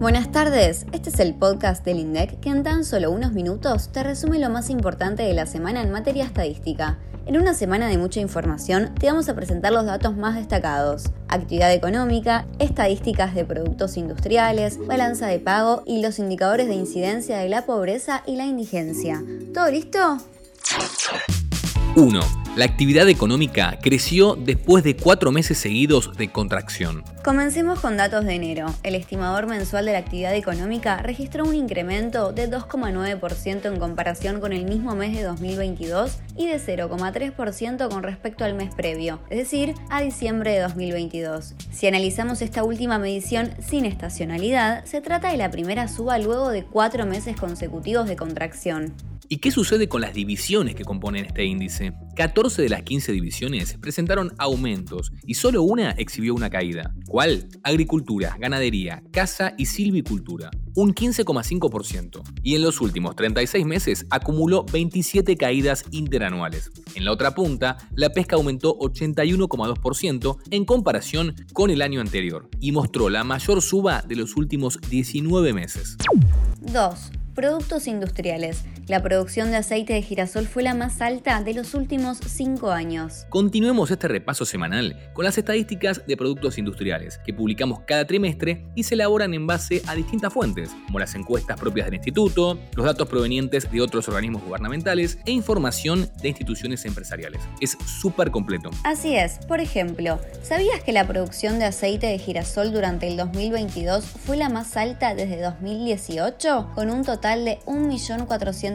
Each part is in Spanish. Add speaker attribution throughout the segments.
Speaker 1: Buenas tardes, este es el podcast del INDEC que en tan solo unos minutos te resume lo más importante de la semana en materia estadística. En una semana de mucha información te vamos a presentar los datos más destacados, actividad económica, estadísticas de productos industriales, balanza de pago y los indicadores de incidencia de la pobreza y la indigencia. ¿Todo listo?
Speaker 2: 1. La actividad económica creció después de cuatro meses seguidos de contracción.
Speaker 1: Comencemos con datos de enero. El estimador mensual de la actividad económica registró un incremento de 2,9% en comparación con el mismo mes de 2022 y de 0,3% con respecto al mes previo, es decir, a diciembre de 2022. Si analizamos esta última medición sin estacionalidad, se trata de la primera suba luego de cuatro meses consecutivos de contracción.
Speaker 2: ¿Y qué sucede con las divisiones que componen este índice? 14 de las 15 divisiones presentaron aumentos y solo una exhibió una caída. ¿Cuál? Agricultura, ganadería, casa y silvicultura, un 15,5%. Y en los últimos 36 meses acumuló 27 caídas interanuales. En la otra punta, la pesca aumentó 81,2% en comparación con el año anterior y mostró la mayor suba de los últimos 19 meses.
Speaker 1: 2. Productos industriales. La producción de aceite de girasol fue la más alta de los últimos cinco años.
Speaker 2: Continuemos este repaso semanal con las estadísticas de productos industriales que publicamos cada trimestre y se elaboran en base a distintas fuentes, como las encuestas propias del instituto, los datos provenientes de otros organismos gubernamentales e información de instituciones empresariales. Es súper completo.
Speaker 1: Así es. Por ejemplo, ¿sabías que la producción de aceite de girasol durante el 2022 fue la más alta desde 2018? Con un total de 1.400.000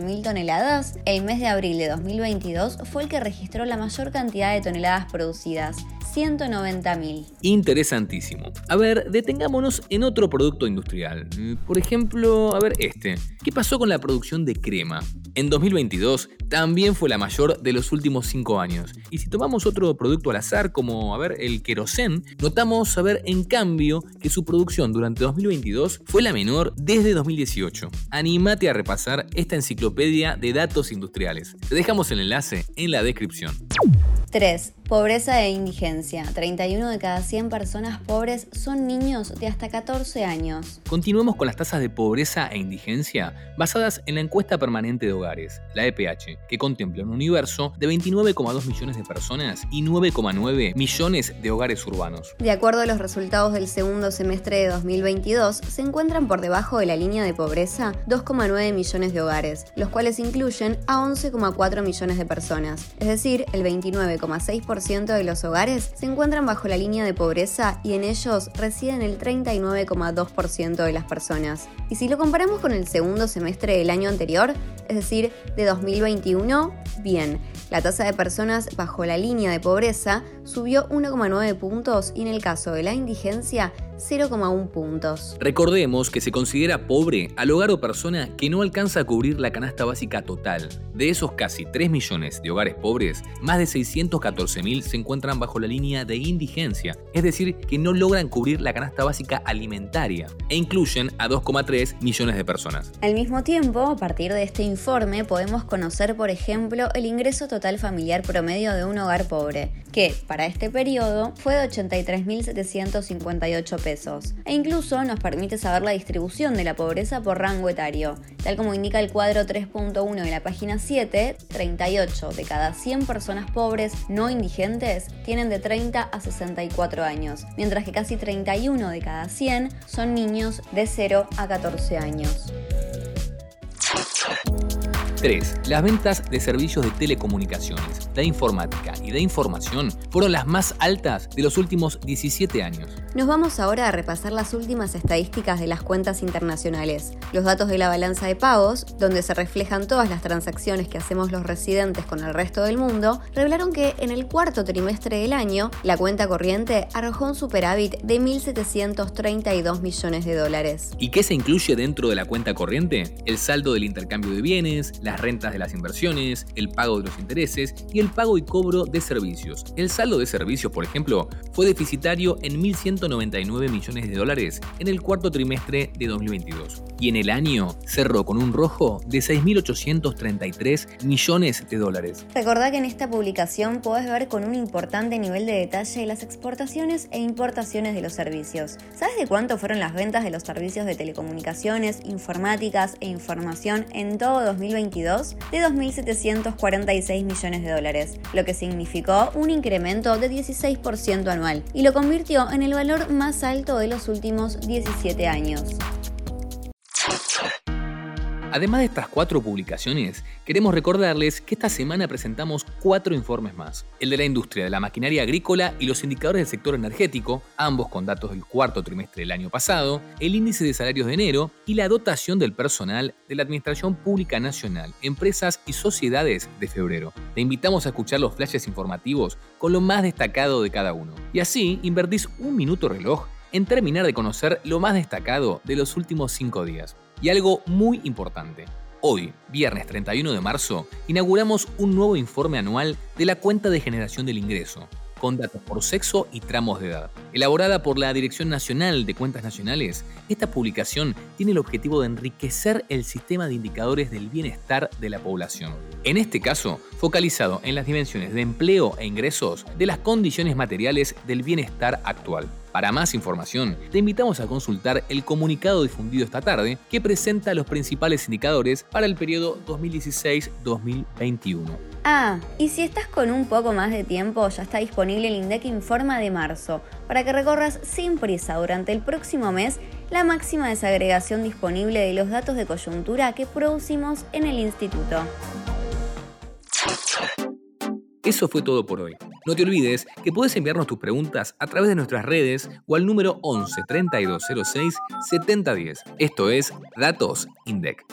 Speaker 1: mil toneladas, el mes de abril de 2022 fue el que registró la mayor cantidad de toneladas producidas, 190.000.
Speaker 2: Interesantísimo. A ver, detengámonos en otro producto industrial. Por ejemplo, a ver este. ¿Qué pasó con la producción de crema? En 2022 también fue la mayor de los últimos 5 años. Y si tomamos otro producto al azar como, a ver, el querosén, notamos, a ver, en cambio, que su producción durante 2022 fue la menor desde 2018. Anímate a repasar esta enciclopedia de datos industriales. Te dejamos el enlace en la descripción.
Speaker 1: 3. Pobreza e indigencia. 31 de cada 100 personas pobres son niños de hasta 14 años.
Speaker 2: Continuemos con las tasas de pobreza e indigencia basadas en la encuesta permanente de hogares, la EPH, que contempla un universo de 29,2 millones de personas y 9,9 millones de hogares urbanos.
Speaker 1: De acuerdo a los resultados del segundo semestre de 2022, se encuentran por debajo de la línea de pobreza 2,9 millones de hogares, los cuales incluyen a 11,4 millones de personas, es decir, el 29,6% de los hogares se encuentran bajo la línea de pobreza y en ellos residen el 39,2% de las personas. Y si lo comparamos con el segundo semestre del año anterior, es decir, de 2021, bien, la tasa de personas bajo la línea de pobreza subió 1,9 puntos y en el caso de la indigencia 0,1 puntos.
Speaker 2: Recordemos que se considera pobre al hogar o persona que no alcanza a cubrir la canasta básica total. De esos casi 3 millones de hogares pobres, más de 614.000 se encuentran bajo la línea de indigencia, es decir, que no logran cubrir la canasta básica alimentaria, e incluyen a 2,3 millones de personas.
Speaker 1: Al mismo tiempo, a partir de este informe podemos conocer, por ejemplo, el ingreso total familiar promedio de un hogar pobre, que para este periodo fue de 83.758 pesos, e incluso nos permite saber la distribución de la pobreza por rango etario. Tal como indica el cuadro 3.1 de la página 7, 38 de cada 100 personas pobres no indigentes tienen de 30 a 64 años, mientras que casi 31 de cada 100 son niños de 0 a 14 años.
Speaker 2: 3. Las ventas de servicios de telecomunicaciones, de informática y de información fueron las más altas de los últimos 17 años.
Speaker 1: Nos vamos ahora a repasar las últimas estadísticas de las cuentas internacionales. Los datos de la balanza de pagos, donde se reflejan todas las transacciones que hacemos los residentes con el resto del mundo, revelaron que en el cuarto trimestre del año, la cuenta corriente arrojó un superávit de 1.732 millones de dólares.
Speaker 2: ¿Y qué se incluye dentro de la cuenta corriente? El saldo del intercambio de bienes, las rentas de las inversiones, el pago de los intereses y el pago y cobro de servicios. El saldo de servicios, por ejemplo, fue deficitario en 1.199 millones de dólares en el cuarto trimestre de 2022 y en el año cerró con un rojo de 6.833 millones de dólares.
Speaker 1: Recordá que en esta publicación podés ver con un importante nivel de detalle las exportaciones e importaciones de los servicios. ¿Sabes de cuánto fueron las ventas de los servicios de telecomunicaciones, informáticas e información en todo 2022? De 2.746 millones de dólares, lo que significó un incremento de 16% anual y lo convirtió en el valor más alto de los últimos 17 años.
Speaker 2: Además de estas cuatro publicaciones, queremos recordarles que esta semana presentamos cuatro informes más. El de la industria de la maquinaria agrícola y los indicadores del sector energético, ambos con datos del cuarto trimestre del año pasado, el índice de salarios de enero y la dotación del personal de la Administración Pública Nacional, Empresas y Sociedades de febrero. Te invitamos a escuchar los flashes informativos con lo más destacado de cada uno. Y así invertís un minuto reloj en terminar de conocer lo más destacado de los últimos cinco días. Y algo muy importante. Hoy, viernes 31 de marzo, inauguramos un nuevo informe anual de la cuenta de generación del ingreso, con datos por sexo y tramos de edad. Elaborada por la Dirección Nacional de Cuentas Nacionales, esta publicación tiene el objetivo de enriquecer el sistema de indicadores del bienestar de la población. En este caso, focalizado en las dimensiones de empleo e ingresos de las condiciones materiales del bienestar actual. Para más información, te invitamos a consultar el comunicado difundido esta tarde que presenta los principales indicadores para el periodo 2016-2021.
Speaker 1: Ah, y si estás con un poco más de tiempo, ya está disponible el INDEC Informa de marzo, para que recorras sin prisa durante el próximo mes la máxima desagregación disponible de los datos de coyuntura que producimos en el instituto.
Speaker 2: Eso fue todo por hoy. No te olvides que puedes enviarnos tus preguntas a través de nuestras redes o al número 11 3206 7010. Esto es Datos INDEC.